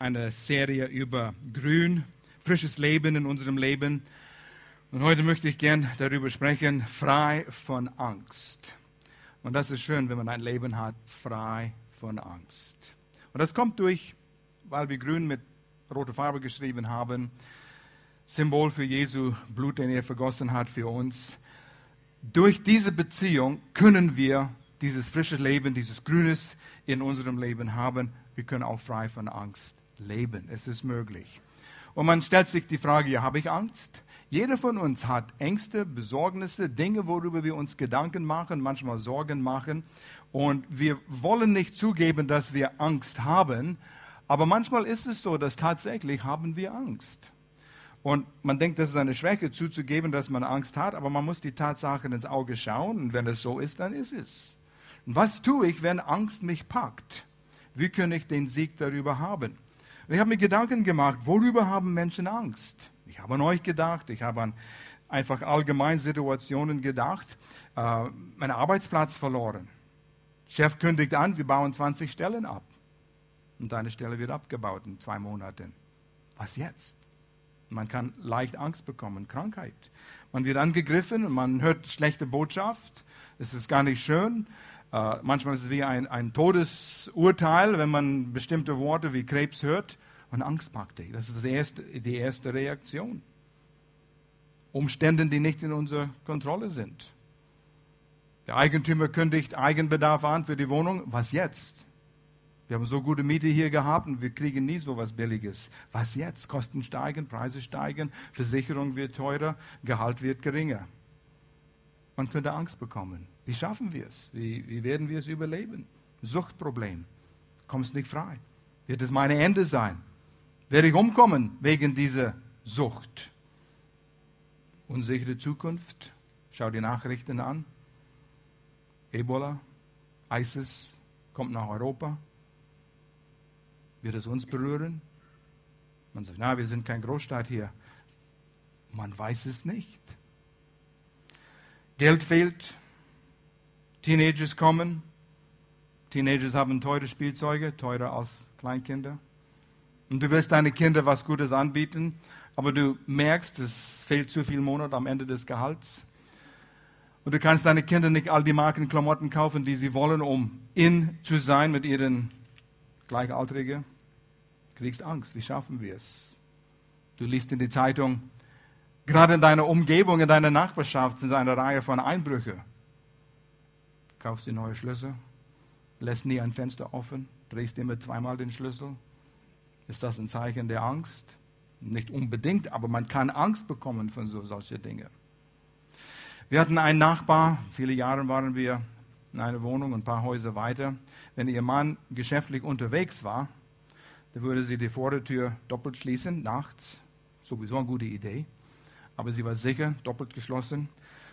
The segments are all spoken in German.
eine Serie über Grün, frisches Leben in unserem Leben. Und heute möchte ich gern darüber sprechen, frei von Angst. Und das ist schön, wenn man ein Leben hat, frei von Angst. Und das kommt durch, weil wir Grün mit roter Farbe geschrieben haben, Symbol für Jesu Blut, den er vergossen hat für uns. Durch diese Beziehung können wir dieses frische Leben, dieses Grünes in unserem Leben haben. Wir können auch frei von Angst leben. Es ist möglich. Und man stellt sich die Frage, ja, habe ich Angst? Jeder von uns hat Ängste, Besorgnisse, Dinge, worüber wir uns Gedanken machen, manchmal Sorgen machen. Und wir wollen nicht zugeben, dass wir Angst haben. Aber manchmal ist es so, dass tatsächlich haben wir Angst. Und man denkt, das ist eine Schwäche zuzugeben, dass man Angst hat, aber man muss die Tatsachen ins Auge schauen. Und wenn es so ist, dann ist es. Und was tue ich, wenn Angst mich packt? Wie kann ich den Sieg darüber haben? Und ich habe mir Gedanken gemacht, worüber haben Menschen Angst? Ich habe an euch gedacht, ich habe an einfach allgemein Situationen gedacht. Äh, mein Arbeitsplatz verloren. Chef kündigt an, wir bauen 20 Stellen ab. Und deine Stelle wird abgebaut in zwei Monaten. Was jetzt? Man kann leicht Angst bekommen, Krankheit. Man wird angegriffen man hört schlechte Botschaft. Es ist gar nicht schön. Uh, manchmal ist es wie ein, ein, Todesurteil, wenn man bestimmte Worte wie Krebs hört und Angst packt dich. Das ist erste, die erste Reaktion. Umstände, die nicht in unserer Kontrolle sind. Der Eigentümer kündigt Eigenbedarf an für die Wohnung. Was jetzt? Wir haben so gute Miete hier gehabt und wir kriegen nie so was Billiges. Was jetzt? Kosten steigen, Preise steigen, Versicherung wird teurer, Gehalt wird geringer. Man könnte Angst bekommen. Wie schaffen wir es? Wie, wie werden wir es überleben? Suchtproblem. Kommst nicht frei. Wird es meine Ende sein? Werde ich umkommen wegen dieser Sucht? Unsichere Zukunft. Schau die Nachrichten an. Ebola, ISIS kommt nach Europa. Wird es uns berühren? Man sagt, na, wir sind kein Großstaat hier. Man weiß es nicht. Geld fehlt, Teenagers kommen. Teenagers haben teure Spielzeuge, teurer als Kleinkinder. Und du willst deinen Kindern was Gutes anbieten, aber du merkst, es fehlt zu viel Monat am Ende des Gehalts. Und du kannst deinen Kindern nicht all die Markenklamotten kaufen, die sie wollen, um in zu sein mit ihren Gleichaltrigen. Du kriegst Angst. Wie schaffen wir es? Du liest in die Zeitung, gerade in deiner Umgebung, in deiner Nachbarschaft sind eine Reihe von Einbrüchen kaufst dir neue Schlüssel, lässt nie ein Fenster offen, drehst immer zweimal den Schlüssel. Ist das ein Zeichen der Angst? Nicht unbedingt, aber man kann Angst bekommen von so solchen Dingen. Wir hatten einen Nachbar, viele Jahre waren wir in einer Wohnung, ein paar Häuser weiter. Wenn ihr Mann geschäftlich unterwegs war, dann würde sie die Vordertür doppelt schließen, nachts. Sowieso eine gute Idee. Aber sie war sicher, doppelt geschlossen.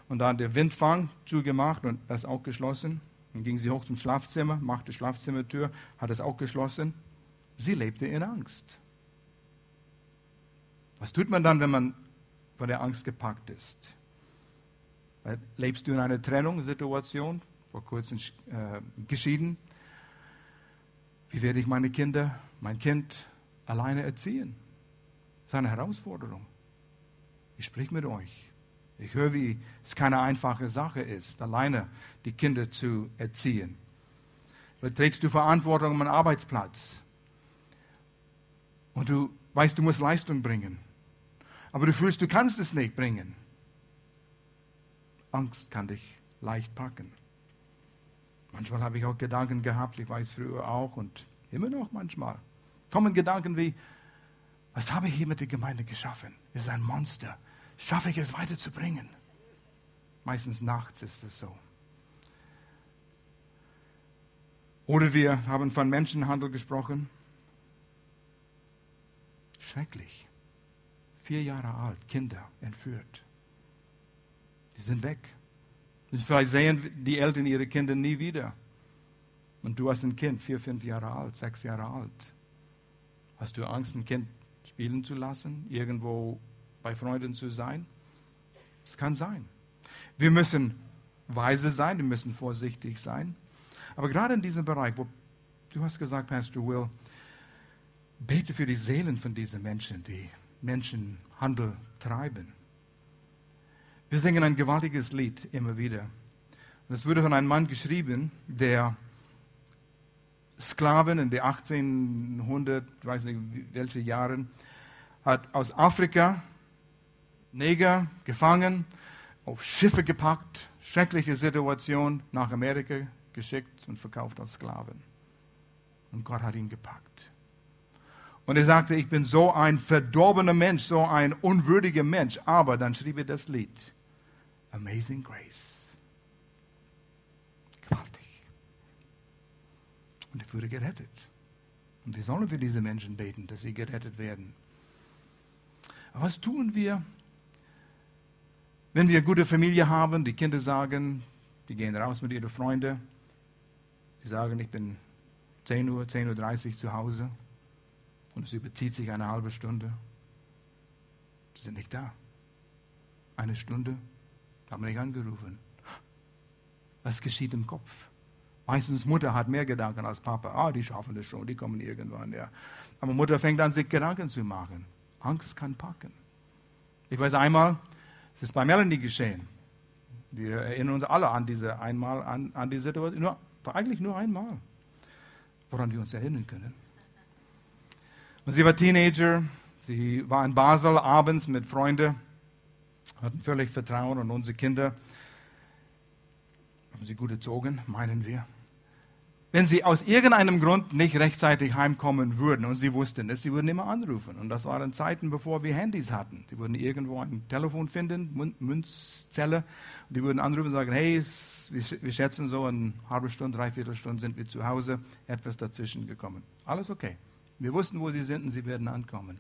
Und dann der Windfang zugemacht und das auch geschlossen. Dann ging sie hoch zum Schlafzimmer, machte Schlafzimmertür, hat es auch geschlossen. Sie lebte in Angst. Was tut man dann, wenn man von der Angst gepackt ist? Lebst du in einer Trennungssituation, vor kurzem äh, geschieden? Wie werde ich meine Kinder, mein Kind alleine erziehen? Das ist eine Herausforderung. Ich spreche mit euch. Ich höre, wie es keine einfache Sache ist, alleine die Kinder zu erziehen. Vielleicht trägst du Verantwortung am Arbeitsplatz. Und du weißt, du musst Leistung bringen. Aber du fühlst, du kannst es nicht bringen. Angst kann dich leicht packen. Manchmal habe ich auch Gedanken gehabt, ich weiß früher auch und immer noch manchmal. Kommen Gedanken wie, was habe ich hier mit der Gemeinde geschaffen? Es ist ein Monster schaffe ich es weiterzubringen. Meistens nachts ist es so. Oder wir haben von Menschenhandel gesprochen. Schrecklich. Vier Jahre alt, Kinder entführt. Die sind weg. Vielleicht sehen die Eltern ihre Kinder nie wieder. Und du hast ein Kind, vier, fünf Jahre alt, sechs Jahre alt. Hast du Angst, ein Kind spielen zu lassen, irgendwo bei Freunden zu sein? Es kann sein. Wir müssen weise sein, wir müssen vorsichtig sein. Aber gerade in diesem Bereich, wo du hast gesagt, Pastor Will, Bete für die Seelen von diesen Menschen, die Menschenhandel treiben. Wir singen ein gewaltiges Lied immer wieder. Es wurde von einem Mann geschrieben, der Sklaven in den 1800, ich weiß nicht welche Jahren, hat aus Afrika Neger gefangen, auf Schiffe gepackt, schreckliche Situation, nach Amerika geschickt und verkauft als Sklaven. Und Gott hat ihn gepackt. Und er sagte, ich bin so ein verdorbener Mensch, so ein unwürdiger Mensch. Aber dann schrieb er das Lied. Amazing Grace. Gewaltig. Und ich wurde gerettet. Und wir sollen für diese Menschen beten, dass sie gerettet werden. Aber was tun wir, wenn wir eine gute Familie haben, die Kinder sagen, die gehen raus mit ihren Freunden, sie sagen, ich bin 10 Uhr, 10.30 Uhr zu Hause und es überzieht sich eine halbe Stunde. Sie sind nicht da. Eine Stunde, haben wir nicht angerufen. Was geschieht im Kopf? Meistens Mutter hat mehr Gedanken als Papa. Ah, die schaffen das schon, die kommen irgendwann, ja. Aber Mutter fängt an, sich Gedanken zu machen. Angst kann packen. Ich weiß einmal, es ist bei Melanie geschehen. Wir erinnern uns alle an diese einmal, an, an die Situation. Nur, eigentlich nur einmal, woran wir uns erinnern können. Sie war Teenager, sie war in Basel abends mit Freunden, hatten völlig Vertrauen und unsere Kinder haben sie gut erzogen, meinen wir wenn sie aus irgendeinem Grund nicht rechtzeitig heimkommen würden und sie wussten es, sie würden immer anrufen. Und das waren Zeiten, bevor wir Handys hatten. Sie würden irgendwo ein Telefon finden, Münzzelle, und die würden anrufen und sagen, hey, wir schätzen so eine halbe Stunde, dreiviertel Stunde sind wir zu Hause, etwas dazwischen gekommen. Alles okay. Wir wussten, wo sie sind und sie werden ankommen.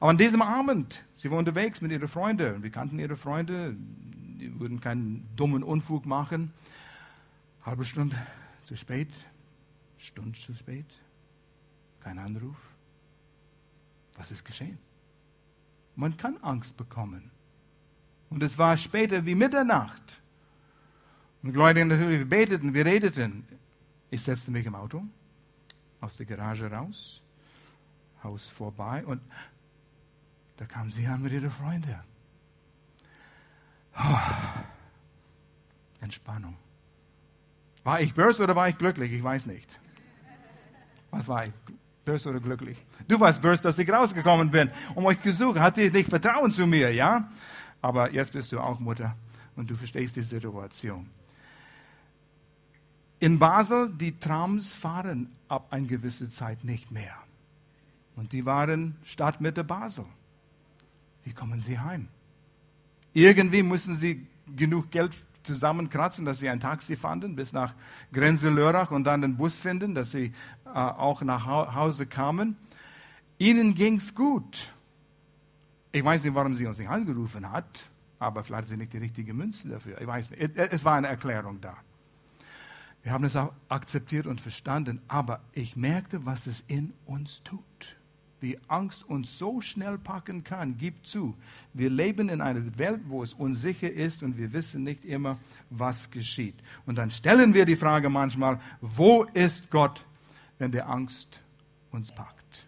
Aber an diesem Abend, sie waren unterwegs mit ihren Freunden. Wir kannten ihre Freunde, die würden keinen dummen Unfug machen. Halbe Stunde, zu spät? Stunde zu spät? Kein Anruf? Was ist geschehen? Man kann Angst bekommen. Und es war später wie Mitternacht. Und Gläubige natürlich, wir beteten, wir redeten. Ich setzte mich im Auto, aus der Garage raus, Haus vorbei und da kamen sie an mit ihren Freunden. Entspannung. War ich böse oder war ich glücklich? Ich weiß nicht. Was war ich? Böse oder glücklich? Du warst böse, dass ich rausgekommen bin, um euch gesucht. Hatte ich nicht Vertrauen zu mir, ja? Aber jetzt bist du auch Mutter und du verstehst die Situation. In Basel, die Trams fahren ab einer gewissen Zeit nicht mehr. Und die waren Stadtmitte Basel. Wie kommen sie heim? Irgendwie müssen sie genug Geld zusammenkratzen, dass sie ein Taxi fanden bis nach Grenze-Lörrach und dann den Bus finden, dass sie äh, auch nach Hause kamen. Ihnen ging es gut. Ich weiß nicht, warum sie uns nicht angerufen hat, aber vielleicht sind nicht die richtigen Münzen dafür. Ich weiß nicht. Es war eine Erklärung da. Wir haben es auch akzeptiert und verstanden, aber ich merkte, was es in uns tut wie Angst uns so schnell packen kann. Gib zu, wir leben in einer Welt, wo es unsicher ist und wir wissen nicht immer, was geschieht. Und dann stellen wir die Frage manchmal, wo ist Gott, wenn der Angst uns packt?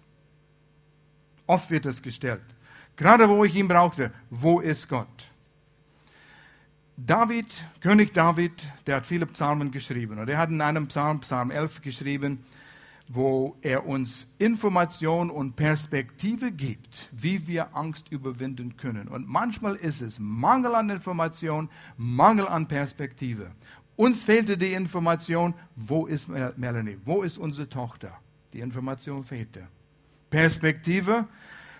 Oft wird es gestellt. Gerade wo ich ihn brauchte, wo ist Gott? David, König David, der hat viele Psalmen geschrieben. Und er hat in einem Psalm, Psalm 11 geschrieben, wo er uns Information und Perspektive gibt, wie wir Angst überwinden können. Und manchmal ist es Mangel an Information, Mangel an Perspektive. Uns fehlte die Information, wo ist Melanie, wo ist unsere Tochter? Die Information fehlte. Perspektive,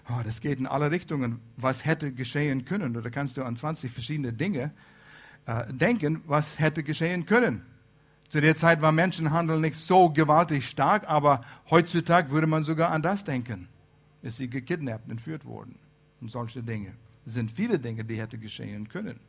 oh, das geht in alle Richtungen. Was hätte geschehen können? Oder kannst du an 20 verschiedene Dinge äh, denken, was hätte geschehen können? Zu der Zeit war Menschenhandel nicht so gewaltig stark, aber heutzutage würde man sogar an das denken. Ist sie gekidnappt, entführt worden und solche Dinge. Es sind viele Dinge, die hätte geschehen können.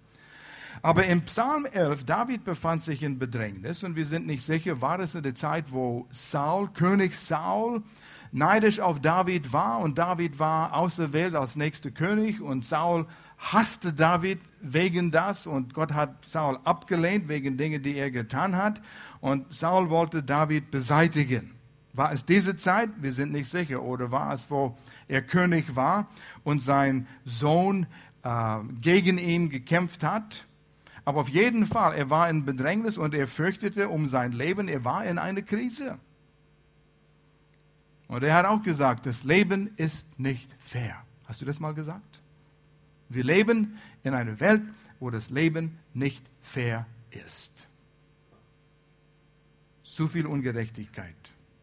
Aber im Psalm 11, David befand sich in Bedrängnis und wir sind nicht sicher, war es in der Zeit, wo Saul, König Saul, neidisch auf David war und David war auserwählt als nächster König und Saul hasste David wegen das und Gott hat Saul abgelehnt wegen Dingen, die er getan hat und Saul wollte David beseitigen. War es diese Zeit? Wir sind nicht sicher. Oder war es, wo er König war und sein Sohn äh, gegen ihn gekämpft hat? Aber auf jeden Fall, er war in Bedrängnis und er fürchtete um sein Leben. Er war in einer Krise. Und er hat auch gesagt, das Leben ist nicht fair. Hast du das mal gesagt? Wir leben in einer Welt, wo das Leben nicht fair ist. Zu viel Ungerechtigkeit.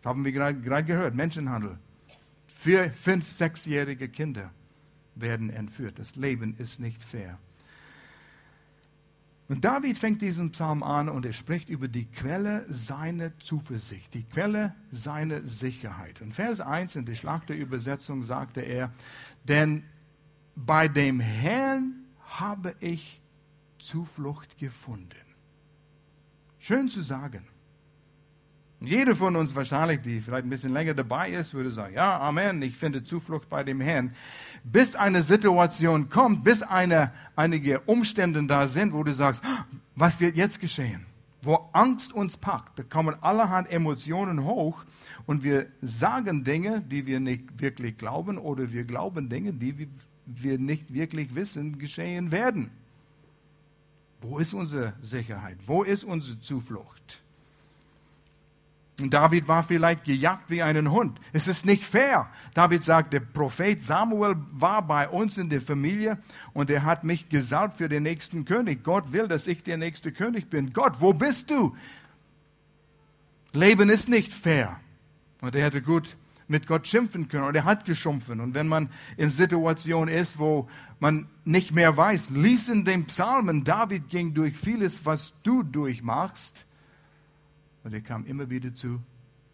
Haben wir gerade gehört, Menschenhandel. Vier, fünf, sechsjährige Kinder werden entführt. Das Leben ist nicht fair. Und David fängt diesen Psalm an und er spricht über die Quelle seiner Zuversicht, die Quelle seiner Sicherheit. Und Vers 1 in der Schlachterübersetzung sagte er, denn bei dem Herrn habe ich Zuflucht gefunden. Schön zu sagen. Jeder von uns wahrscheinlich, die vielleicht ein bisschen länger dabei ist, würde sagen, ja, Amen, ich finde Zuflucht bei dem Herrn. Bis eine Situation kommt, bis eine, einige Umstände da sind, wo du sagst, was wird jetzt geschehen? Wo Angst uns packt, da kommen allerhand Emotionen hoch und wir sagen Dinge, die wir nicht wirklich glauben oder wir glauben Dinge, die wir nicht wirklich wissen, geschehen werden. Wo ist unsere Sicherheit? Wo ist unsere Zuflucht? David war vielleicht gejagt wie einen Hund. Es ist nicht fair. David sagt, der Prophet Samuel war bei uns in der Familie und er hat mich gesalbt für den nächsten König. Gott will, dass ich der nächste König bin. Gott, wo bist du? Leben ist nicht fair. Und er hätte gut mit Gott schimpfen können und er hat geschumpfen. Und wenn man in Situationen ist, wo man nicht mehr weiß, lies in den Psalmen, David ging durch vieles, was du durchmachst und er kam immer wieder zu,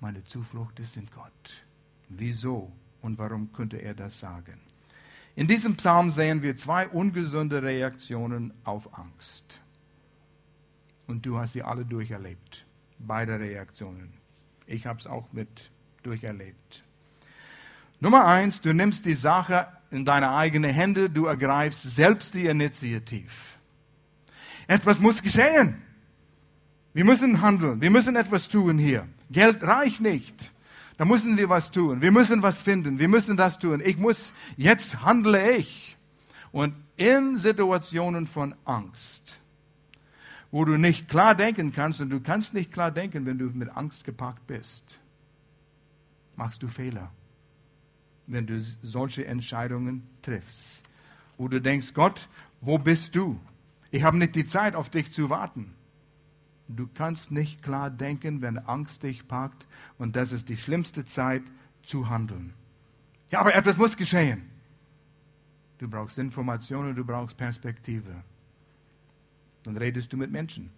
meine Zuflucht ist in Gott. Wieso und warum könnte er das sagen? In diesem Psalm sehen wir zwei ungesunde Reaktionen auf Angst. Und du hast sie alle durcherlebt. Beide Reaktionen. Ich habe es auch mit durcherlebt. Nummer eins, du nimmst die Sache in deine eigenen Hände, du ergreifst selbst die Initiative. Etwas muss geschehen. Wir müssen handeln. Wir müssen etwas tun hier. Geld reicht nicht. Da müssen wir was tun. Wir müssen was finden. Wir müssen das tun. Ich muss, jetzt handle ich. Und in Situationen von Angst, wo du nicht klar denken kannst, und du kannst nicht klar denken, wenn du mit Angst gepackt bist, machst du Fehler, wenn du solche Entscheidungen triffst. Wo du denkst, Gott, wo bist du? Ich habe nicht die Zeit, auf dich zu warten. Du kannst nicht klar denken, wenn Angst dich packt und das ist die schlimmste Zeit zu handeln. Ja, aber etwas muss geschehen. Du brauchst Informationen, du brauchst Perspektive. Dann redest du mit Menschen.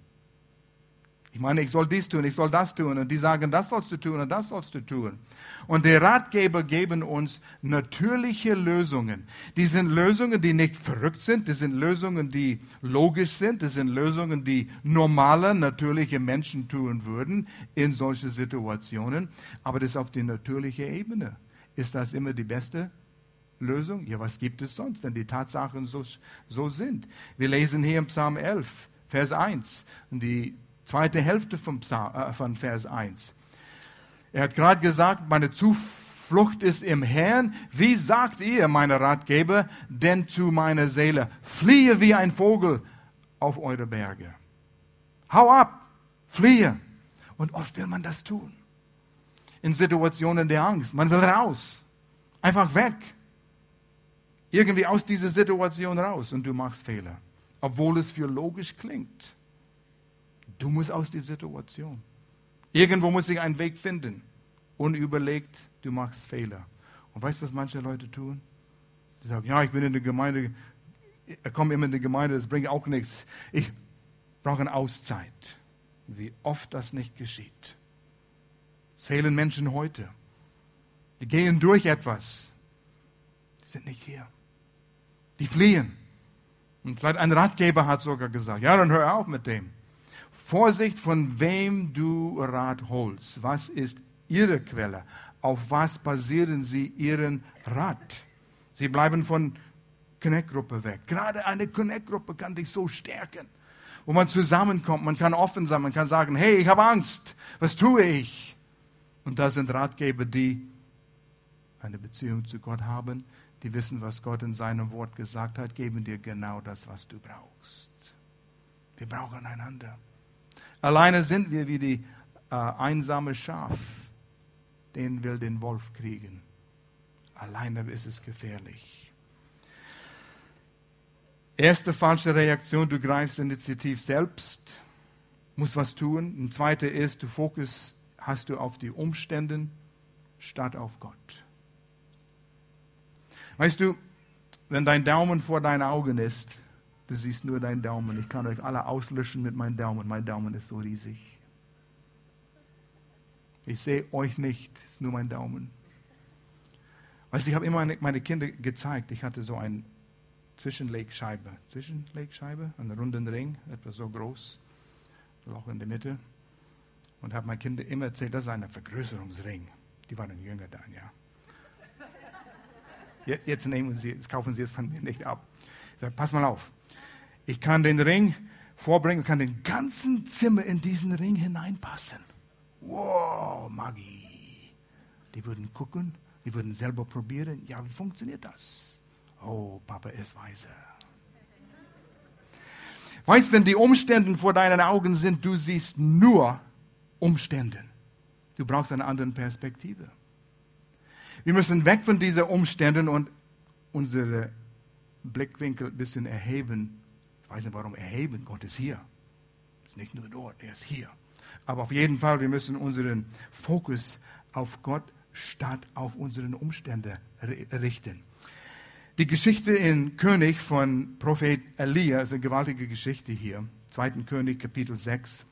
Ich meine, ich soll dies tun, ich soll das tun. Und die sagen, das sollst du tun und das sollst du tun. Und die Ratgeber geben uns natürliche Lösungen. Die sind Lösungen, die nicht verrückt sind. Die sind Lösungen, die logisch sind. Die sind Lösungen, die normale, natürliche Menschen tun würden in solchen Situationen. Aber das auf die natürliche Ebene. Ist das immer die beste Lösung? Ja, was gibt es sonst, wenn die Tatsachen so, so sind? Wir lesen hier im Psalm 11, Vers 1. Die zweite Hälfte vom Psalm, äh, von Vers 1. Er hat gerade gesagt, meine Zuflucht ist im Herrn. Wie sagt ihr, meine Ratgeber, denn zu meiner Seele, fliehe wie ein Vogel auf eure Berge. Hau ab, fliehe. Und oft will man das tun. In Situationen der Angst. Man will raus. Einfach weg. Irgendwie aus dieser Situation raus und du machst Fehler. Obwohl es für logisch klingt. Du musst aus der Situation. Irgendwo muss sich ein Weg finden. Unüberlegt, du machst Fehler. Und weißt du, was manche Leute tun? Die sagen, ja, ich bin in der Gemeinde, ich komme immer in die Gemeinde, das bringt auch nichts. Ich brauche eine Auszeit. Wie oft das nicht geschieht. Es fehlen Menschen heute. Die gehen durch etwas. Die sind nicht hier. Die fliehen. Und vielleicht ein Ratgeber hat sogar gesagt, ja, dann hör auf mit dem. Vorsicht, von wem du Rat holst. Was ist ihre Quelle? Auf was basieren sie ihren Rat? Sie bleiben von Connect-Gruppe weg. Gerade eine Connect-Gruppe kann dich so stärken, wo man zusammenkommt, man kann offen sein, man kann sagen, hey, ich habe Angst, was tue ich? Und das sind Ratgeber, die eine Beziehung zu Gott haben, die wissen, was Gott in seinem Wort gesagt hat, geben dir genau das, was du brauchst. Wir brauchen einander. Alleine sind wir wie die äh, einsame Schaf, den will den Wolf kriegen. Alleine ist es gefährlich. Erste falsche Reaktion, du greifst initiativ selbst, musst was tun. Und zweite ist, du Fokus hast du auf die Umstände statt auf Gott. Weißt du, wenn dein Daumen vor deinen Augen ist, du siehst nur deinen Daumen. Ich kann euch alle auslöschen mit meinem Daumen. Mein Daumen ist so riesig. Ich sehe euch nicht, es ist nur mein Daumen. Weißt du, ich habe immer meine Kinder gezeigt, ich hatte so eine Zwischenlegscheibe. Zwischenlegscheibe, einen runden Ring, etwa so groß, Loch in der Mitte. Und habe meinen Kindern immer erzählt, das ist ein Vergrößerungsring. Die waren jünger dann, ja. Jetzt nehmen Sie, kaufen Sie es von mir nicht ab. Ich sage, pass mal auf. Ich kann den Ring vorbringen, kann den ganzen Zimmer in diesen Ring hineinpassen. Wow, Magie. Die würden gucken, die würden selber probieren. Ja, wie funktioniert das? Oh, Papa ist weise. Weißt, wenn die Umstände vor deinen Augen sind, du siehst nur Umstände. Du brauchst eine andere Perspektive. Wir müssen weg von diesen Umständen und unsere Blickwinkel ein bisschen erheben. Ich weiß nicht warum erheben. Gott ist hier. Ist nicht nur dort, er ist hier. Aber auf jeden Fall, wir müssen unseren Fokus auf Gott statt auf unsere Umstände richten. Die Geschichte in König von Prophet Elia ist eine gewaltige Geschichte hier. 2. König, Kapitel 6.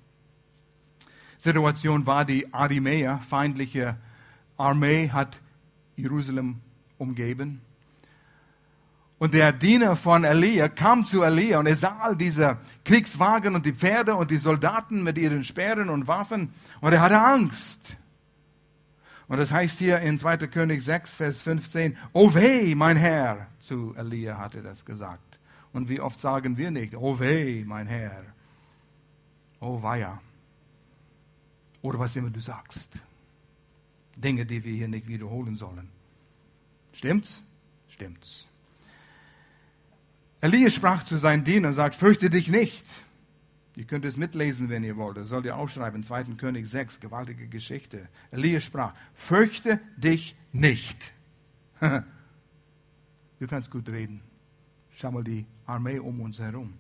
Situation war die Arimäer, feindliche Armee, hat Jerusalem umgeben. Und der Diener von Elia kam zu Elia und er sah all diese Kriegswagen und die Pferde und die Soldaten mit ihren Speeren und Waffen und er hatte Angst. Und das heißt hier in 2. König 6, Vers 15, Oh weh, mein Herr, zu Elia hat er das gesagt. Und wie oft sagen wir nicht, Oh weh, mein Herr, oh weia. Oder was immer du sagst. Dinge, die wir hier nicht wiederholen sollen. Stimmt's? Stimmt's. Elia sprach zu seinen Dienern und sagt, fürchte dich nicht. Ihr könnt es mitlesen, wenn ihr wollt. Das sollt ihr aufschreiben. 2. König 6, gewaltige Geschichte. Elia sprach, fürchte dich nicht. du kannst gut reden. Schau mal die Armee um uns herum.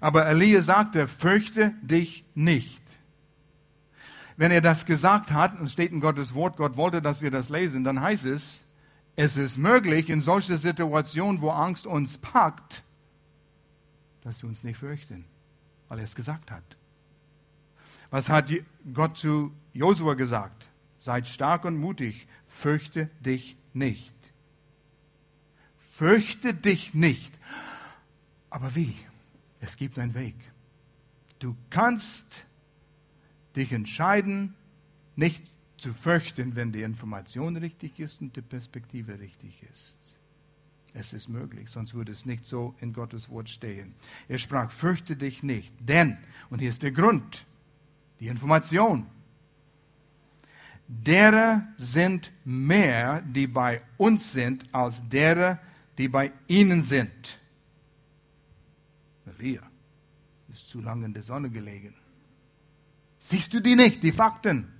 Aber Elia sagte, fürchte dich nicht wenn er das gesagt hat, und steht in Gottes Wort, Gott wollte, dass wir das lesen, dann heißt es, es ist möglich in solchen Situationen, wo Angst uns packt, dass wir uns nicht fürchten, weil er es gesagt hat. Was hat Gott zu Josua gesagt? Seid stark und mutig, fürchte dich nicht. Fürchte dich nicht. Aber wie? Es gibt einen Weg. Du kannst dich entscheiden, nicht zu fürchten, wenn die Information richtig ist und die Perspektive richtig ist. Es ist möglich, sonst würde es nicht so in Gottes Wort stehen. Er sprach, fürchte dich nicht, denn, und hier ist der Grund, die Information, derer sind mehr, die bei uns sind, als derer, die bei ihnen sind. Elia ist zu lange in der Sonne gelegen. Siehst du die nicht, die Fakten?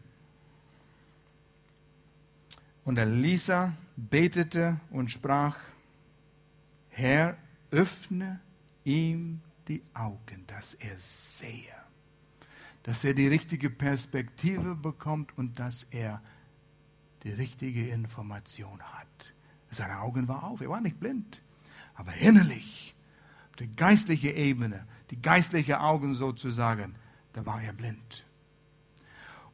Und Elisa betete und sprach, Herr, öffne ihm die Augen, dass er sehe, dass er die richtige Perspektive bekommt und dass er die richtige Information hat. Seine Augen waren auf, er war nicht blind, aber innerlich, auf der geistlichen Ebene, die geistlichen Augen sozusagen, da war er blind.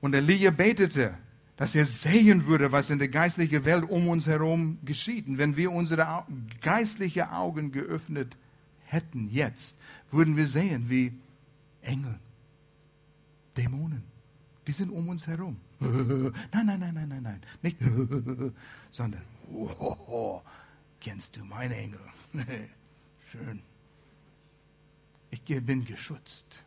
Und Elia betete, dass er sehen würde, was in der geistlichen Welt um uns herum geschieht. Und wenn wir unsere geistlichen Augen geöffnet hätten jetzt, würden wir sehen, wie Engel, Dämonen, die sind um uns herum. Nein, nein, nein, nein, nein, nein, nicht, sondern, oh, kennst du meine Engel? Schön. Ich bin geschützt.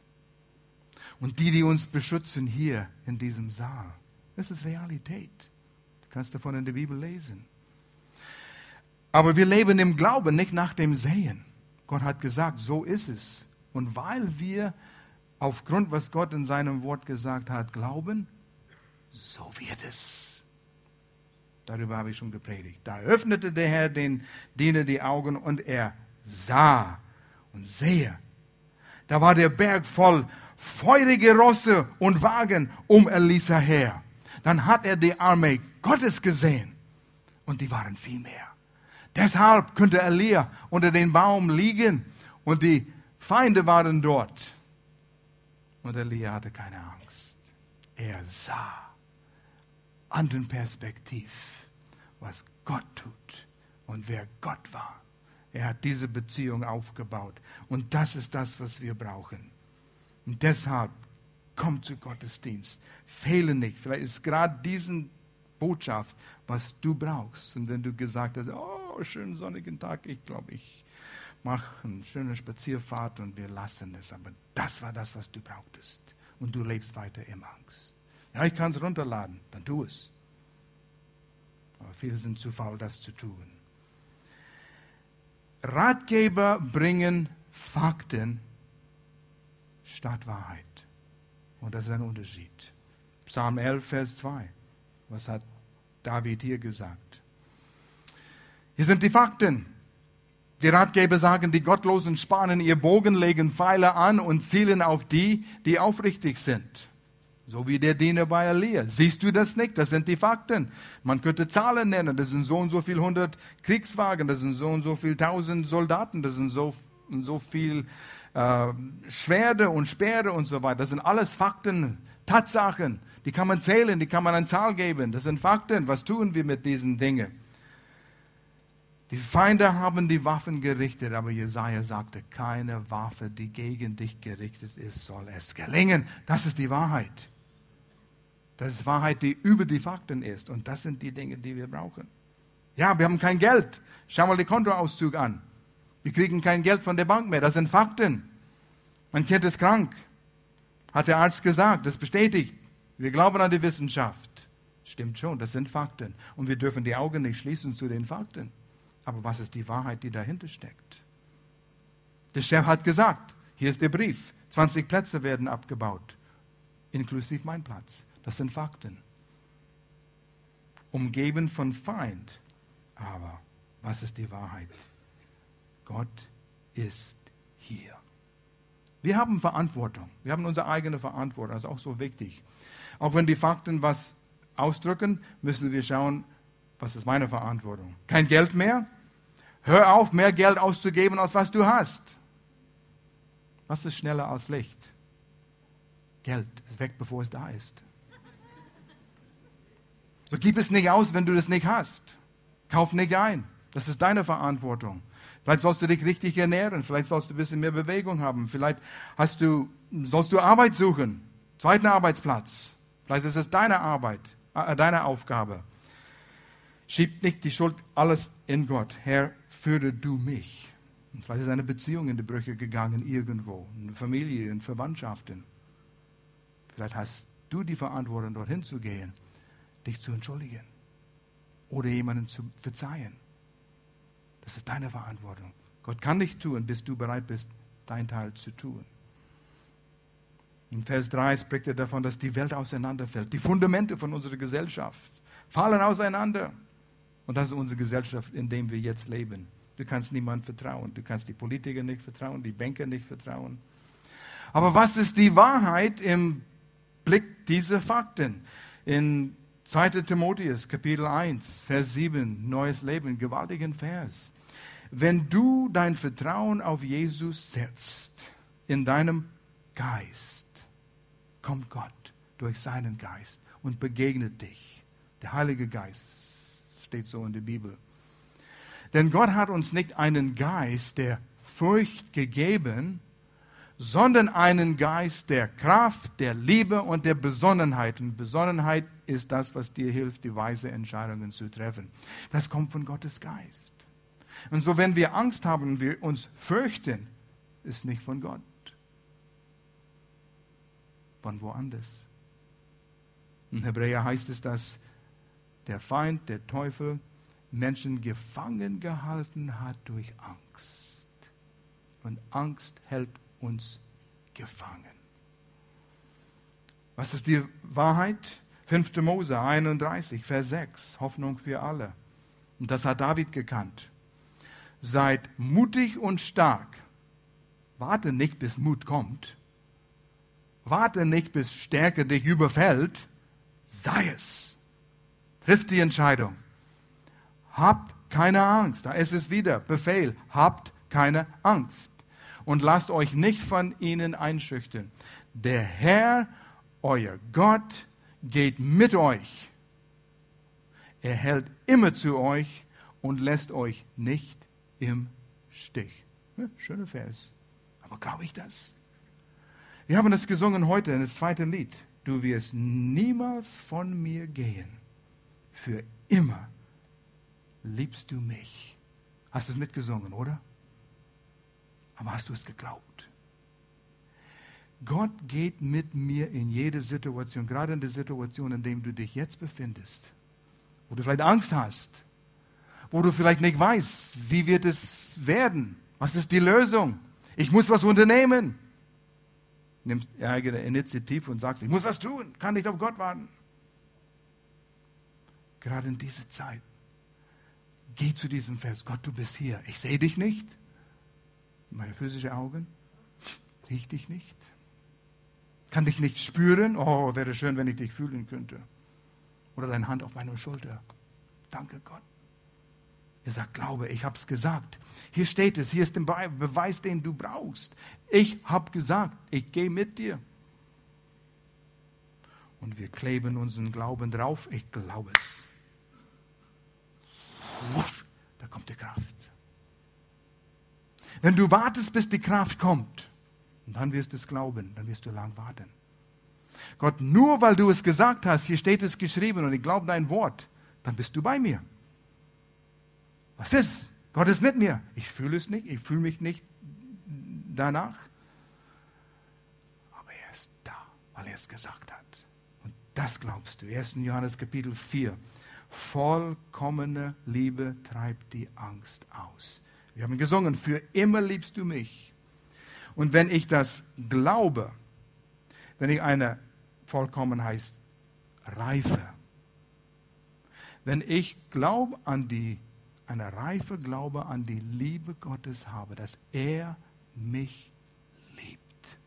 Und die, die uns beschützen hier in diesem Saal, Das ist Realität. Du kannst davon in der Bibel lesen. Aber wir leben im Glauben, nicht nach dem Sehen. Gott hat gesagt, so ist es. Und weil wir aufgrund, was Gott in seinem Wort gesagt hat, glauben, so wird es. Darüber habe ich schon gepredigt. Da öffnete der Herr den Diener die Augen und er sah und sehe. Da war der Berg voll feurige Rosse und Wagen um Elisa her. Dann hat er die Armee Gottes gesehen und die waren viel mehr. Deshalb könnte Elia unter den Baum liegen und die Feinde waren dort. Und Elia hatte keine Angst. Er sah an den Perspektiv, was Gott tut und wer Gott war. Er hat diese Beziehung aufgebaut. Und das ist das, was wir brauchen. Und deshalb komm zu Gottesdienst. Fehle nicht. Vielleicht ist gerade diesen Botschaft, was du brauchst. Und wenn du gesagt hast, oh, schönen sonnigen Tag, ich glaube, ich mache eine schöne Spazierfahrt und wir lassen es. Aber das war das, was du brauchtest. Und du lebst weiter im Angst. Ja, ich kann es runterladen, dann tu es. Aber viele sind zu faul, das zu tun. Ratgeber bringen Fakten statt Wahrheit. Und das ist ein Unterschied. Psalm 11, Vers 2. Was hat David hier gesagt? Hier sind die Fakten. Die Ratgeber sagen, die Gottlosen spannen ihr Bogen, legen Pfeile an und zielen auf die, die aufrichtig sind. So wie der Diener bei Elia. Siehst du das nicht? Das sind die Fakten. Man könnte Zahlen nennen. Das sind so und so viel hundert Kriegswagen, das sind so und so viel tausend Soldaten, das sind so, so viel äh, Schwerte und Speere und so weiter. Das sind alles Fakten, Tatsachen. Die kann man zählen, die kann man eine Zahl geben. Das sind Fakten. Was tun wir mit diesen Dingen? Die Feinde haben die Waffen gerichtet, aber Jesaja sagte, keine Waffe, die gegen dich gerichtet ist, soll es gelingen. Das ist die Wahrheit. Das ist Wahrheit, die über die Fakten ist. Und das sind die Dinge, die wir brauchen. Ja, wir haben kein Geld. Schau mal den Kontoauszug an. Wir kriegen kein Geld von der Bank mehr. Das sind Fakten. Mein Kind ist krank. Hat der Arzt gesagt. Das bestätigt. Wir glauben an die Wissenschaft. Stimmt schon, das sind Fakten. Und wir dürfen die Augen nicht schließen zu den Fakten. Aber was ist die Wahrheit, die dahinter steckt? Der Chef hat gesagt, hier ist der Brief. 20 Plätze werden abgebaut, inklusive mein Platz. Das sind Fakten. Umgeben von Feind. Aber was ist die Wahrheit? Gott ist hier. Wir haben Verantwortung. Wir haben unsere eigene Verantwortung. Das ist auch so wichtig. Auch wenn die Fakten was ausdrücken, müssen wir schauen, was ist meine Verantwortung? Kein Geld mehr? Hör auf, mehr Geld auszugeben, als was du hast. Was ist schneller als Licht? Geld ist weg, bevor es da ist. So gib es nicht aus, wenn du das nicht hast. Kauf nicht ein. Das ist deine Verantwortung. Vielleicht sollst du dich richtig ernähren, vielleicht sollst du ein bisschen mehr Bewegung haben, vielleicht hast du, sollst du Arbeit suchen, zweiten Arbeitsplatz. Vielleicht ist es deine Arbeit, äh, deine Aufgabe. Schieb nicht die Schuld alles in Gott. Herr, führe du mich. Und vielleicht ist eine Beziehung in die Brüche gegangen irgendwo, eine Familie, in Verwandtschaften. Vielleicht hast du die Verantwortung, dorthin zu gehen, dich zu entschuldigen oder jemanden zu verzeihen. Das ist deine Verantwortung. Gott kann nicht tun, bis du bereit bist, dein Teil zu tun. In Vers 3 spricht er davon, dass die Welt auseinanderfällt. Die Fundamente von unserer Gesellschaft fallen auseinander. Und das ist unsere Gesellschaft, in der wir jetzt leben. Du kannst niemandem vertrauen. Du kannst die Politiker nicht vertrauen, die Banker nicht vertrauen. Aber was ist die Wahrheit im Blick dieser Fakten? In 2. Timotheus, Kapitel 1, Vers 7, neues Leben, gewaltigen Vers. Wenn du dein Vertrauen auf Jesus setzt, in deinem Geist, kommt Gott durch seinen Geist und begegnet dich. Der Heilige Geist steht so in der Bibel. Denn Gott hat uns nicht einen Geist der Furcht gegeben, sondern einen Geist der Kraft, der Liebe und der Besonnenheit. Und Besonnenheit ist das, was dir hilft, die weise Entscheidungen zu treffen. Das kommt von Gottes Geist. Und so, wenn wir Angst haben und wir uns fürchten, ist nicht von Gott. Von woanders. In Hebräer heißt es, dass der Feind, der Teufel, Menschen gefangen gehalten hat durch Angst. Und Angst hält uns gefangen. Was ist die Wahrheit? 5. Mose 31, Vers 6, Hoffnung für alle. Und das hat David gekannt. Seid mutig und stark. Warte nicht, bis Mut kommt. Warte nicht, bis Stärke dich überfällt. Sei es. Trifft die Entscheidung. Habt keine Angst. Da ist es wieder. Befehl. Habt keine Angst. Und lasst euch nicht von ihnen einschüchtern. Der Herr, euer Gott, geht mit euch. Er hält immer zu euch und lässt euch nicht im Stich. Ja, schöner Vers. Aber glaube ich das? Wir haben das gesungen heute in das zweite Lied. Du wirst niemals von mir gehen. Für immer liebst du mich. Hast du es mitgesungen, oder? Aber hast du es geglaubt? Gott geht mit mir in jede Situation, gerade in der Situation, in der du dich jetzt befindest, wo du vielleicht Angst hast, wo du vielleicht nicht weißt, wie wird es werden, was ist die Lösung, ich muss was unternehmen. Nimmst eigene Initiative und sagst, ich muss was tun, kann nicht auf Gott warten. Gerade in dieser Zeit, geh zu diesem Vers, Gott, du bist hier, ich sehe dich nicht, meine physischen Augen, riech dich nicht, kann dich nicht spüren. Oh, wäre schön, wenn ich dich fühlen könnte. Oder deine Hand auf meiner Schulter. Danke Gott. Er sagt, glaube, ich habe es gesagt. Hier steht es, hier ist der Beweis, den du brauchst. Ich habe gesagt, ich gehe mit dir. Und wir kleben unseren Glauben drauf. Ich glaube es. Da kommt die Kraft. Wenn du wartest, bis die Kraft kommt, dann wirst du es glauben, dann wirst du lang warten. Gott, nur weil du es gesagt hast, hier steht es geschrieben und ich glaube dein Wort, dann bist du bei mir. Was ist? Gott ist mit mir. Ich fühle es nicht, ich fühle mich nicht danach. Aber er ist da, weil er es gesagt hat. Und das glaubst du. 1. Johannes Kapitel 4. Vollkommene Liebe treibt die Angst aus. Wir haben gesungen, für immer liebst du mich. Und wenn ich das glaube, wenn ich eine Vollkommenheit Reife, wenn ich Glaube an die, eine reife Glaube an die Liebe Gottes habe, dass er mich liebt.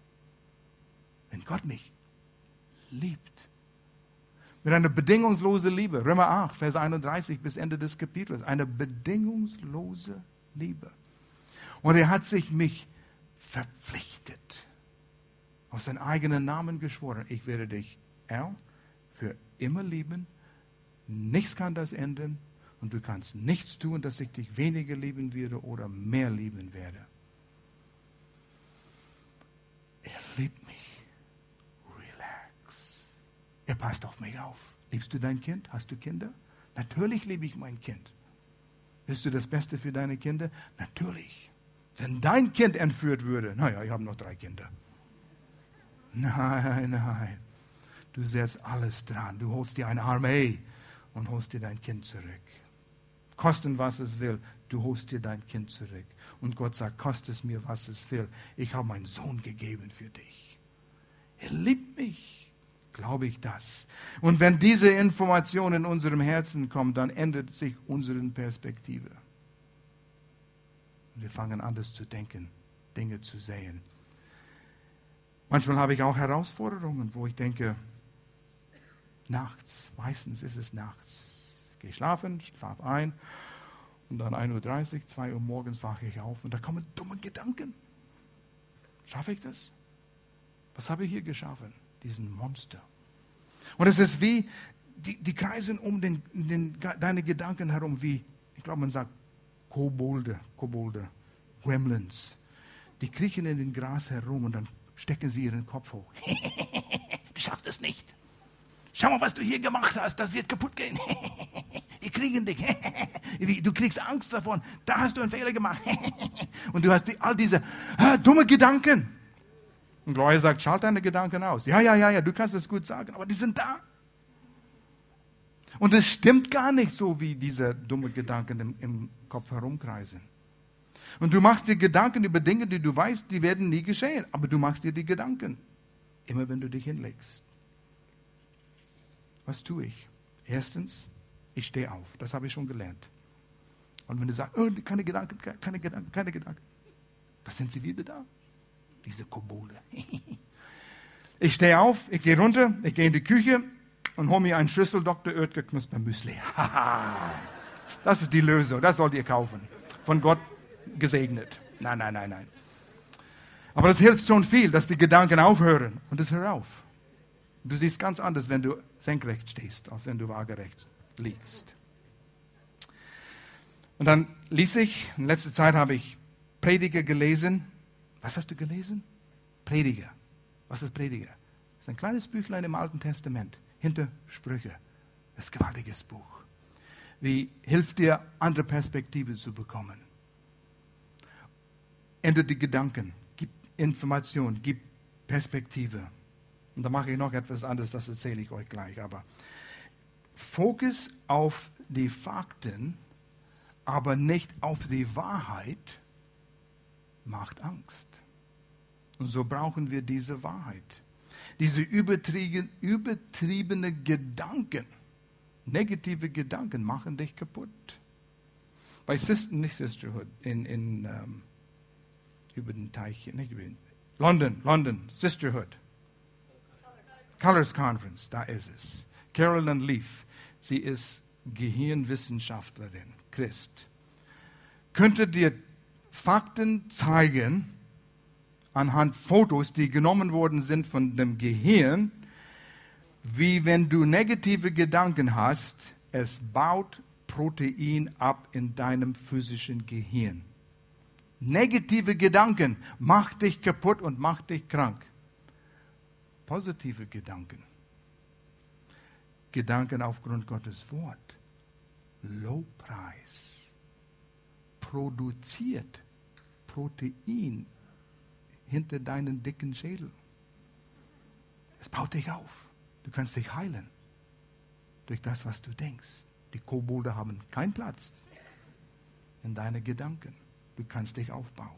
Wenn Gott mich liebt. Mit einer bedingungslosen Liebe. Römer 8, Vers 31 bis Ende des Kapitels. Eine bedingungslose Liebe. Und er hat sich mich verpflichtet. Auf seinen eigenen Namen geschworen. Ich werde dich, Herr, für immer lieben. Nichts kann das ändern. Und du kannst nichts tun, dass ich dich weniger lieben werde oder mehr lieben werde. Er liebt mich. Relax. Er passt auf mich auf. Liebst du dein Kind? Hast du Kinder? Natürlich liebe ich mein Kind. Willst du das Beste für deine Kinder? Natürlich. Wenn dein Kind entführt würde, naja, ich habe noch drei Kinder. Nein, nein. Du setzt alles dran. Du holst dir eine Armee und holst dir dein Kind zurück. Kosten, was es will, du holst dir dein Kind zurück. Und Gott sagt, kostet es mir, was es will. Ich habe meinen Sohn gegeben für dich. Er liebt mich. Glaube ich das. Und wenn diese Information in unserem Herzen kommt, dann ändert sich unsere Perspektive. Wir fangen anders zu denken, Dinge zu sehen. Manchmal habe ich auch Herausforderungen, wo ich denke, nachts, meistens ist es nachts. Gehe schlafen, schlafe ein und dann 1.30 Uhr, 2 Uhr morgens wache ich auf und da kommen dumme Gedanken. Schaffe ich das? Was habe ich hier geschaffen? Diesen Monster. Und es ist wie, die, die kreisen um den, den, deine Gedanken herum, wie, ich glaube, man sagt Kobolde, Kobolde, Gremlins. Die kriechen in den Gras herum und dann stecken sie ihren Kopf hoch. du schaffst es nicht. Schau mal, was du hier gemacht hast. Das wird kaputt gehen. Kriegen dich. Du kriegst Angst davon. Da hast du einen Fehler gemacht. Und du hast all diese dumme Gedanken. Und Gloria sagt, schalt deine Gedanken aus. Ja, ja, ja, ja, du kannst es gut sagen, aber die sind da. Und es stimmt gar nicht so, wie diese dummen Gedanken im, im Kopf herumkreisen. Und du machst dir Gedanken über Dinge, die du weißt, die werden nie geschehen. Aber du machst dir die Gedanken. Immer wenn du dich hinlegst. Was tue ich? Erstens, ich stehe auf. Das habe ich schon gelernt. Und wenn du sagst, oh, keine Gedanken, keine Gedanken, keine Gedanken, dann sind sie wieder da. Diese Kobolde. ich stehe auf, ich gehe runter, ich gehe in die Küche und hole mir einen Schlüssel Dr. Oetker Knusper Müsli. das ist die Lösung, das sollt ihr kaufen. Von Gott gesegnet. Nein, nein, nein, nein. Aber das hilft schon viel, dass die Gedanken aufhören. Und es hört auf. Du siehst ganz anders, wenn du senkrecht stehst, als wenn du waagerecht liegst. Und dann ließ ich, in letzter Zeit habe ich Prediger gelesen. Was hast du gelesen? Prediger. Was ist Prediger? Das ist ein kleines Büchlein im Alten Testament, hinter Sprüche. Das ist ein gewaltiges Buch. Wie hilft dir, andere Perspektive zu bekommen? Ändert die Gedanken, gibt Information, gibt Perspektive. Und da mache ich noch etwas anderes, das erzähle ich euch gleich. Aber Fokus auf die Fakten, aber nicht auf die Wahrheit, macht Angst. Und so brauchen wir diese Wahrheit. Diese übertrieben, übertriebene Gedanken, negative Gedanken machen dich kaputt. Bei Sister, nicht Sisterhood, in, in um, ähm, über den Teich, nicht über den, London, London, Sisterhood. Colors Conference, da ist es. Carolyn Leaf, sie ist Gehirnwissenschaftlerin, Christ. Könnte dir Fakten zeigen, anhand Fotos, die genommen worden sind von dem Gehirn, wie wenn du negative Gedanken hast, es baut Protein ab in deinem physischen Gehirn. Negative Gedanken macht dich kaputt und macht dich krank positive Gedanken. Gedanken aufgrund Gottes Wort. Lobpreis produziert Protein hinter deinen dicken Schädel. Es baut dich auf. Du kannst dich heilen durch das, was du denkst. Die Kobolde haben keinen Platz in deinen Gedanken. Du kannst dich aufbauen.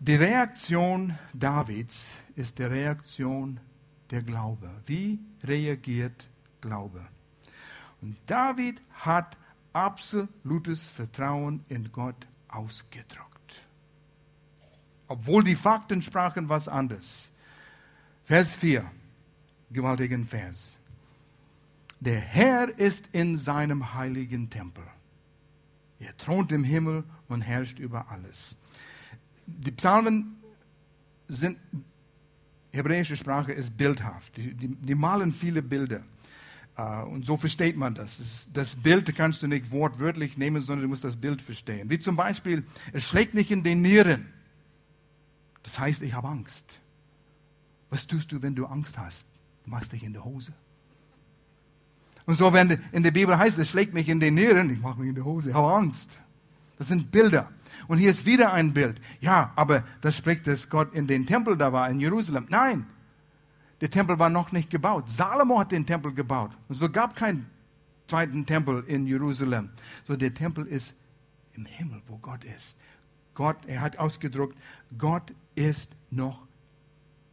Die Reaktion Davids ist die Reaktion der Glaube. Wie reagiert Glaube? Und David hat absolutes Vertrauen in Gott ausgedrückt. Obwohl die Fakten sprachen was anderes. Vers 4, gewaltigen Vers. Der Herr ist in seinem heiligen Tempel. Er thront im Himmel und herrscht über alles die Psalmen sind, hebräische Sprache ist bildhaft. Die, die, die malen viele Bilder. Uh, und so versteht man das. das. Bild kannst du nicht wortwörtlich nehmen, sondern du musst das Bild verstehen. Wie zum Beispiel, es schlägt nicht in den Nieren. Das heißt, ich habe Angst. Was tust du, wenn du Angst hast? Du machst dich in die Hose. Und so, wenn in der Bibel heißt, es schlägt mich in den Nieren, ich mache mich in die Hose, ich habe Angst. Das sind Bilder. Und hier ist wieder ein Bild. Ja, aber das spricht, dass Gott in den Tempel da war, in Jerusalem. Nein, der Tempel war noch nicht gebaut. Salomo hat den Tempel gebaut. Und so gab keinen zweiten Tempel in Jerusalem. So der Tempel ist im Himmel, wo Gott ist. Gott, er hat ausgedrückt, Gott ist noch,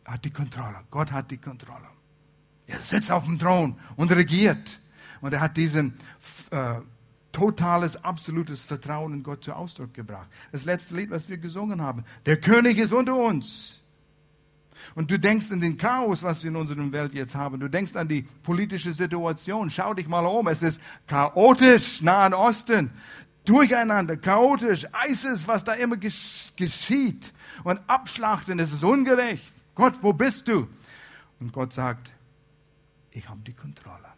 hat die Kontrolle. Gott hat die Kontrolle. Er sitzt auf dem Thron und regiert. Und er hat diesen äh, totales, absolutes Vertrauen in Gott zu Ausdruck gebracht. Das letzte Lied, was wir gesungen haben. Der König ist unter uns. Und du denkst an den Chaos, was wir in unserer Welt jetzt haben. Du denkst an die politische Situation. Schau dich mal um. Es ist chaotisch, Nahen Osten. Durcheinander, chaotisch, ISIS, was da immer geschieht. Und Abschlachten, es ist ungerecht. Gott, wo bist du? Und Gott sagt, ich habe die Kontrolle.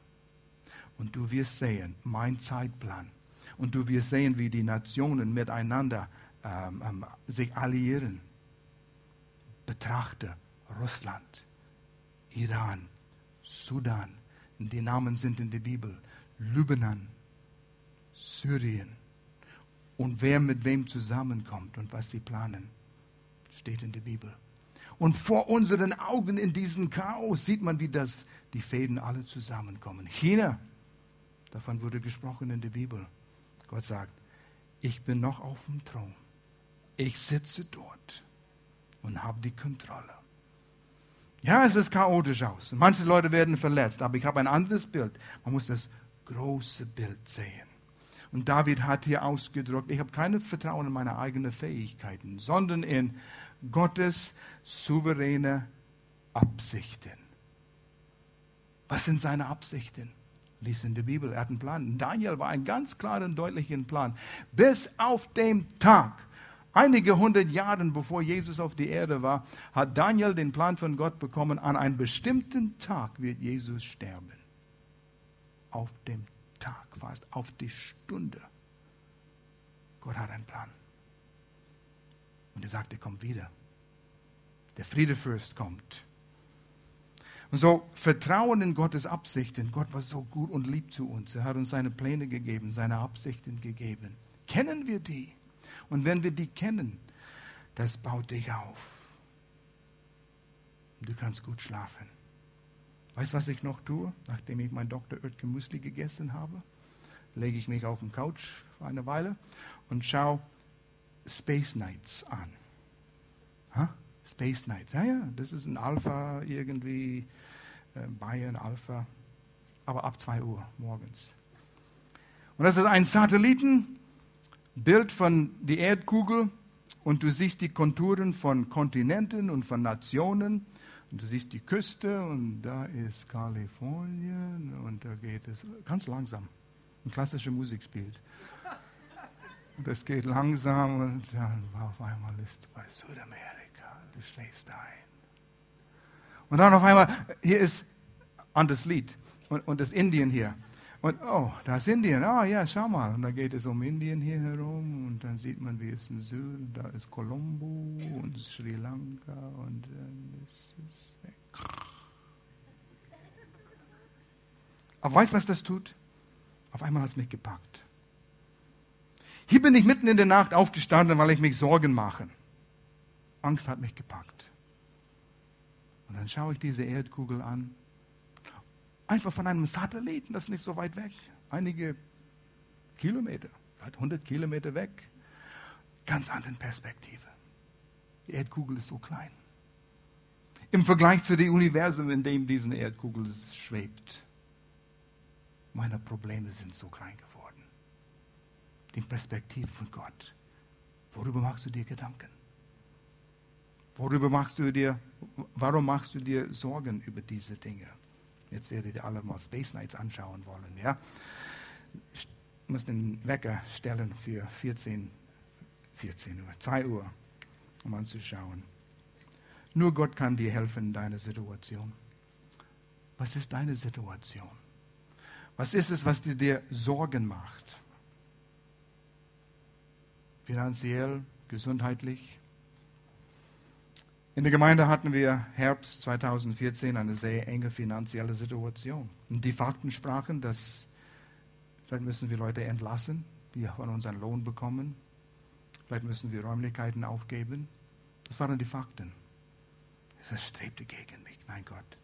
Und du wirst sehen, mein Zeitplan. Und du wirst sehen, wie die Nationen miteinander ähm, ähm, sich alliieren. Betrachte Russland, Iran, Sudan. Die Namen sind in der Bibel. Libanon, Syrien. Und wer mit wem zusammenkommt und was sie planen, steht in der Bibel. Und vor unseren Augen in diesem Chaos sieht man, wie das, die Fäden alle zusammenkommen. China, davon wurde gesprochen in der Bibel. Gott sagt, ich bin noch auf dem Thron. Ich sitze dort und habe die Kontrolle. Ja, es ist chaotisch aus. Manche Leute werden verletzt, aber ich habe ein anderes Bild. Man muss das große Bild sehen. Und David hat hier ausgedrückt, ich habe kein Vertrauen in meine eigenen Fähigkeiten, sondern in Gottes souveräne Absichten. Was sind seine Absichten? Lies in der Bibel, er hat einen Plan. Daniel war ein ganz klarer und deutlicher Plan. Bis auf den Tag, einige hundert Jahre bevor Jesus auf die Erde war, hat Daniel den Plan von Gott bekommen, an einem bestimmten Tag wird Jesus sterben. Auf dem Tag, fast auf die Stunde. Gott hat einen Plan. Und er sagt, er kommt wieder. Der Friedefürst kommt. Und so Vertrauen in Gottes Absichten. Gott war so gut und lieb zu uns. Er hat uns seine Pläne gegeben, seine Absichten gegeben. Kennen wir die? Und wenn wir die kennen, das baut dich auf. Du kannst gut schlafen. Weißt du, was ich noch tue, nachdem ich mein Dr. Oetker Müsli gegessen habe? Lege ich mich auf den Couch für eine Weile und schaue Space Nights an. Space Nights. Ja, ja, das ist ein Alpha irgendwie, äh, Bayern Alpha, aber ab 2 Uhr morgens. Und das ist ein Satellitenbild von der Erdkugel und du siehst die Konturen von Kontinenten und von Nationen und du siehst die Küste und da ist Kalifornien und da geht es ganz langsam. Ein klassische Musik spielt. Und es geht langsam und dann auf einmal ist bei Südamerika du schläfst ein. Und dann auf einmal, hier ist anderes Lied und, und das Indien hier. Und oh, da ist Indien. Oh, ja, schau mal. Und da geht es um Indien hier herum und dann sieht man, wie es im Süden, da ist Colombo und Sri Lanka und dann ist es weg. Aber weißt du, was das tut? Auf einmal hat es mich gepackt. Hier bin ich mitten in der Nacht aufgestanden, weil ich mich Sorgen mache. Angst hat mich gepackt. Und dann schaue ich diese Erdkugel an. Einfach von einem Satelliten, das ist nicht so weit weg. Einige Kilometer, vielleicht 100 Kilometer weg. Ganz andere Perspektive. Die Erdkugel ist so klein. Im Vergleich zu dem Universum, in dem diese Erdkugel schwebt. Meine Probleme sind so klein geworden. Die Perspektive von Gott. Worüber machst du dir Gedanken? Worüber machst du dir, warum machst du dir Sorgen über diese Dinge? Jetzt werdet ihr alle mal Space Nights anschauen wollen, ja? Ich muss den Wecker stellen für 14, 14 Uhr, 2 Uhr, um anzuschauen. Nur Gott kann dir helfen in deiner Situation. Was ist deine Situation? Was ist es, was dir, dir Sorgen macht? Finanziell, gesundheitlich, in der Gemeinde hatten wir Herbst 2014 eine sehr enge finanzielle Situation. Und die Fakten sprachen, dass vielleicht müssen wir Leute entlassen, die von uns einen Lohn bekommen. Vielleicht müssen wir Räumlichkeiten aufgeben. Das waren die Fakten. Das strebte gegen mich. Mein Gott,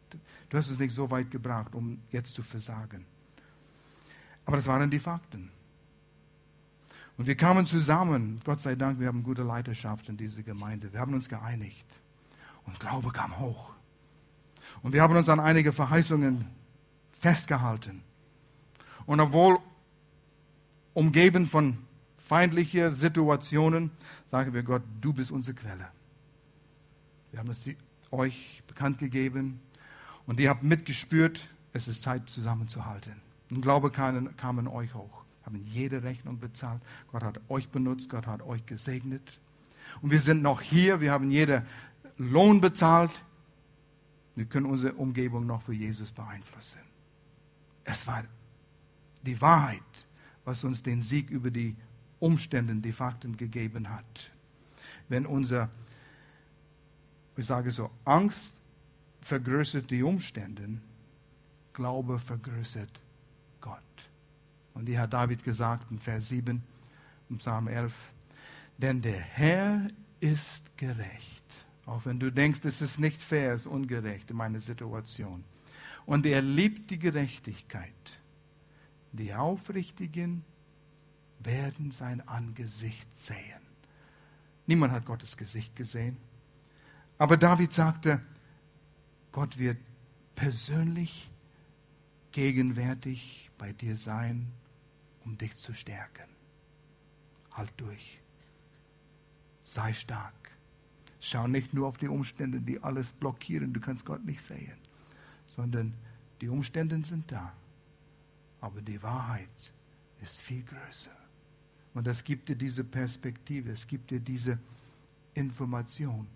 du hast es nicht so weit gebracht, um jetzt zu versagen. Aber das waren die Fakten. Und wir kamen zusammen. Gott sei Dank, wir haben gute Leiterschaft in dieser Gemeinde. Wir haben uns geeinigt. Und Glaube kam hoch. Und wir haben uns an einige Verheißungen festgehalten. Und obwohl umgeben von feindlichen Situationen, sagen wir Gott, du bist unsere Quelle. Wir haben es euch bekannt gegeben und ihr habt mitgespürt, es ist Zeit zusammenzuhalten. Und Glaube kam, in euch hoch. Haben jede Rechnung bezahlt. Gott hat euch benutzt, Gott hat euch gesegnet. Und wir sind noch hier, wir haben jede Lohn bezahlt. Wir können unsere Umgebung noch für Jesus beeinflussen. Es war die Wahrheit, was uns den Sieg über die Umstände, die Fakten gegeben hat. Wenn unser, ich sage so, Angst vergrößert die Umstände, Glaube vergrößert Gott. Und die hat David gesagt in Vers 7 im Psalm 11, denn der Herr ist gerecht auch wenn du denkst, es ist nicht fair, es ist ungerecht in meiner Situation. und er liebt die Gerechtigkeit. Die Aufrichtigen werden sein Angesicht sehen. Niemand hat Gottes Gesicht gesehen. Aber David sagte, Gott wird persönlich gegenwärtig bei dir sein, um dich zu stärken. Halt durch. Sei stark. Schau nicht nur auf die Umstände, die alles blockieren, du kannst Gott nicht sehen, sondern die Umstände sind da. Aber die Wahrheit ist viel größer. Und das gibt dir diese Perspektive, es gibt dir diese Information,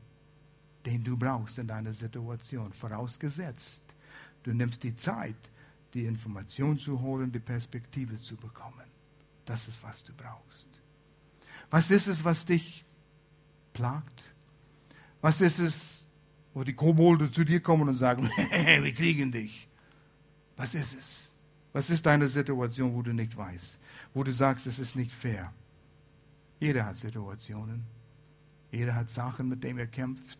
den du brauchst in deiner Situation. Vorausgesetzt, du nimmst die Zeit, die Information zu holen, die Perspektive zu bekommen. Das ist, was du brauchst. Was ist es, was dich plagt? Was ist es, wo die Kobolde zu dir kommen und sagen, wir kriegen dich? Was ist es? Was ist deine Situation, wo du nicht weißt? Wo du sagst, es ist nicht fair? Jeder hat Situationen. Jeder hat Sachen, mit denen er kämpft.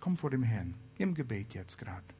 Komm vor dem Herrn, im Gebet jetzt gerade.